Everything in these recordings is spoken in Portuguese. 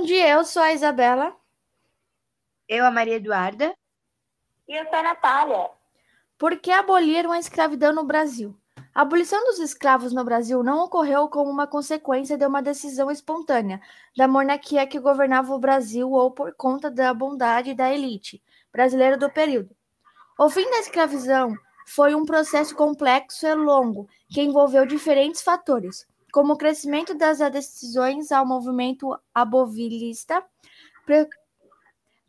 Bom dia, eu sou a Isabela. Eu, a Maria Eduarda. E eu sou a Natália. Por que aboliram a escravidão no Brasil? A abolição dos escravos no Brasil não ocorreu como uma consequência de uma decisão espontânea da monarquia que governava o Brasil ou por conta da bondade da elite brasileira do período. O fim da escravidão foi um processo complexo e longo que envolveu diferentes fatores, como o crescimento das adesões ao movimento abovilista,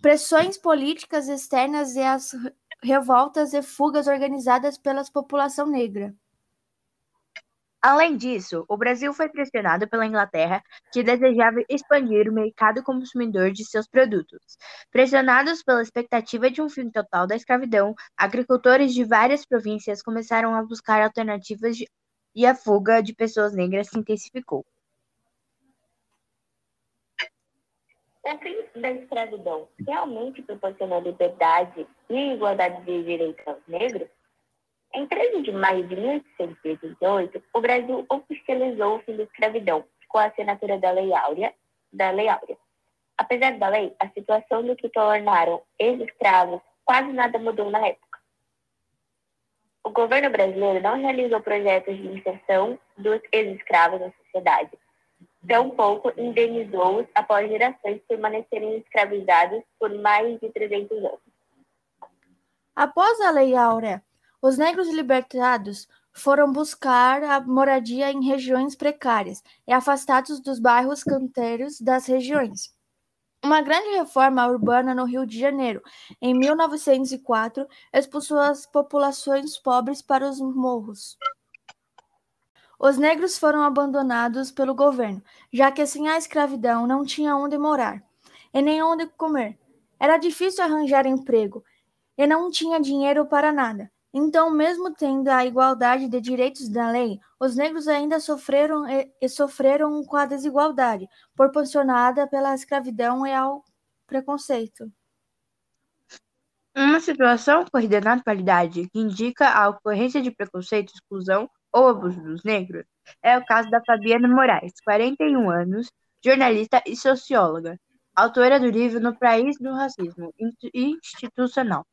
pressões políticas externas e as revoltas e fugas organizadas pela população negra. Além disso, o Brasil foi pressionado pela Inglaterra, que desejava expandir o mercado consumidor de seus produtos. Pressionados pela expectativa de um fim total da escravidão, agricultores de várias províncias começaram a buscar alternativas de... e a fuga de pessoas negras se intensificou. O fim da escravidão realmente proporcionou liberdade e igualdade de direitos aos negros? Em 13 de maio de 1888, o Brasil oficializou o fim da escravidão com a assinatura da Lei Áurea. Da Lei Áurea. Apesar da lei, a situação do que tornaram ex-escravos quase nada mudou na época. O governo brasileiro não realizou projetos de inserção dos ex-escravos na sociedade. Tampouco indenizou-os após gerações permanecerem escravizados por mais de 300 anos. Após a Lei Áurea, os negros libertados foram buscar a moradia em regiões precárias e afastados dos bairros canteiros das regiões. Uma grande reforma urbana no Rio de Janeiro, em 1904, expulsou as populações pobres para os morros. Os negros foram abandonados pelo governo, já que sem a escravidão não tinha onde morar e nem onde comer. Era difícil arranjar emprego e não tinha dinheiro para nada. Então, mesmo tendo a igualdade de direitos da lei, os negros ainda sofreram e, e sofreram com a desigualdade proporcionada pela escravidão e ao preconceito. Uma situação na atualidade que indica a ocorrência de preconceito, exclusão ou abuso dos negros é o caso da Fabiana Moraes, 41 anos, jornalista e socióloga, autora do livro No País do Racismo Institucional.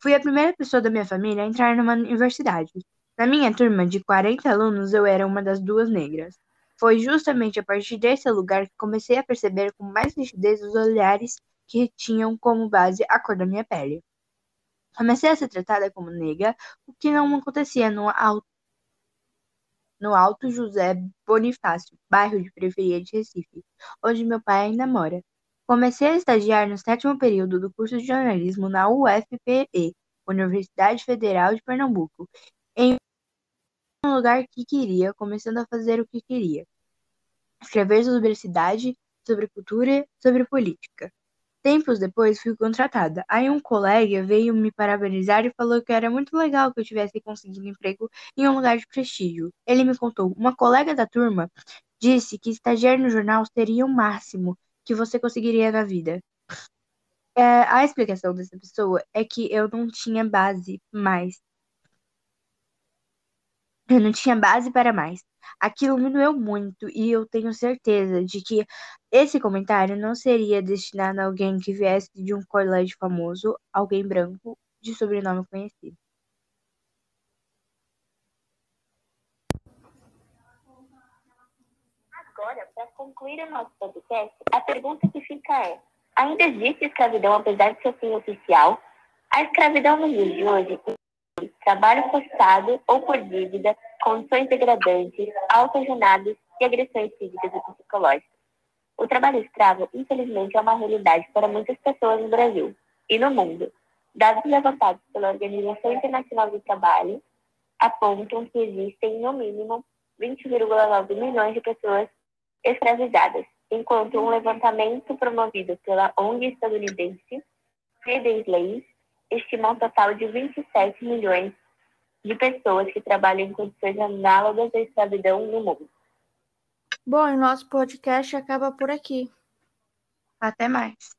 Fui a primeira pessoa da minha família a entrar numa universidade. Na minha turma de 40 alunos, eu era uma das duas negras. Foi justamente a partir desse lugar que comecei a perceber com mais nitidez os olhares que tinham como base a cor da minha pele. Comecei a ser tratada como negra, o que não acontecia no alto, no Alto José Bonifácio, bairro de periferia de Recife, onde meu pai ainda mora. Comecei a estagiar no sétimo período do curso de jornalismo na UFPE, Universidade Federal de Pernambuco, em um lugar que queria, começando a fazer o que queria. Escrever sobre a cidade, sobre cultura, sobre política. Tempos depois fui contratada. Aí um colega veio me parabenizar e falou que era muito legal que eu tivesse conseguido emprego em um lugar de prestígio. Ele me contou, uma colega da turma disse que estagiar no jornal seria o máximo, que você conseguiria na vida. É, a explicação dessa pessoa é que eu não tinha base mais. Eu não tinha base para mais. Aquilo me doeu muito e eu tenho certeza de que esse comentário não seria destinado a alguém que viesse de um colégio famoso, alguém branco, de sobrenome conhecido. Para concluir o nosso podcast, a pergunta que fica é: ainda existe escravidão apesar de seu fim oficial? A escravidão nos dias de hoje trabalho forçado ou por dívida, condições degradantes, altas jornadas e agressões físicas e psicológicas. O trabalho escravo, infelizmente, é uma realidade para muitas pessoas no Brasil e no mundo. Dados levantados pela Organização Internacional do Trabalho apontam que existem, no mínimo, 20,9 milhões de pessoas escravizadas, enquanto um levantamento promovido pela ONG estadunidense Freedom Slaves estima um total de 27 milhões de pessoas que trabalham em condições análogas à escravidão no mundo. Bom, e nosso podcast acaba por aqui. Até mais.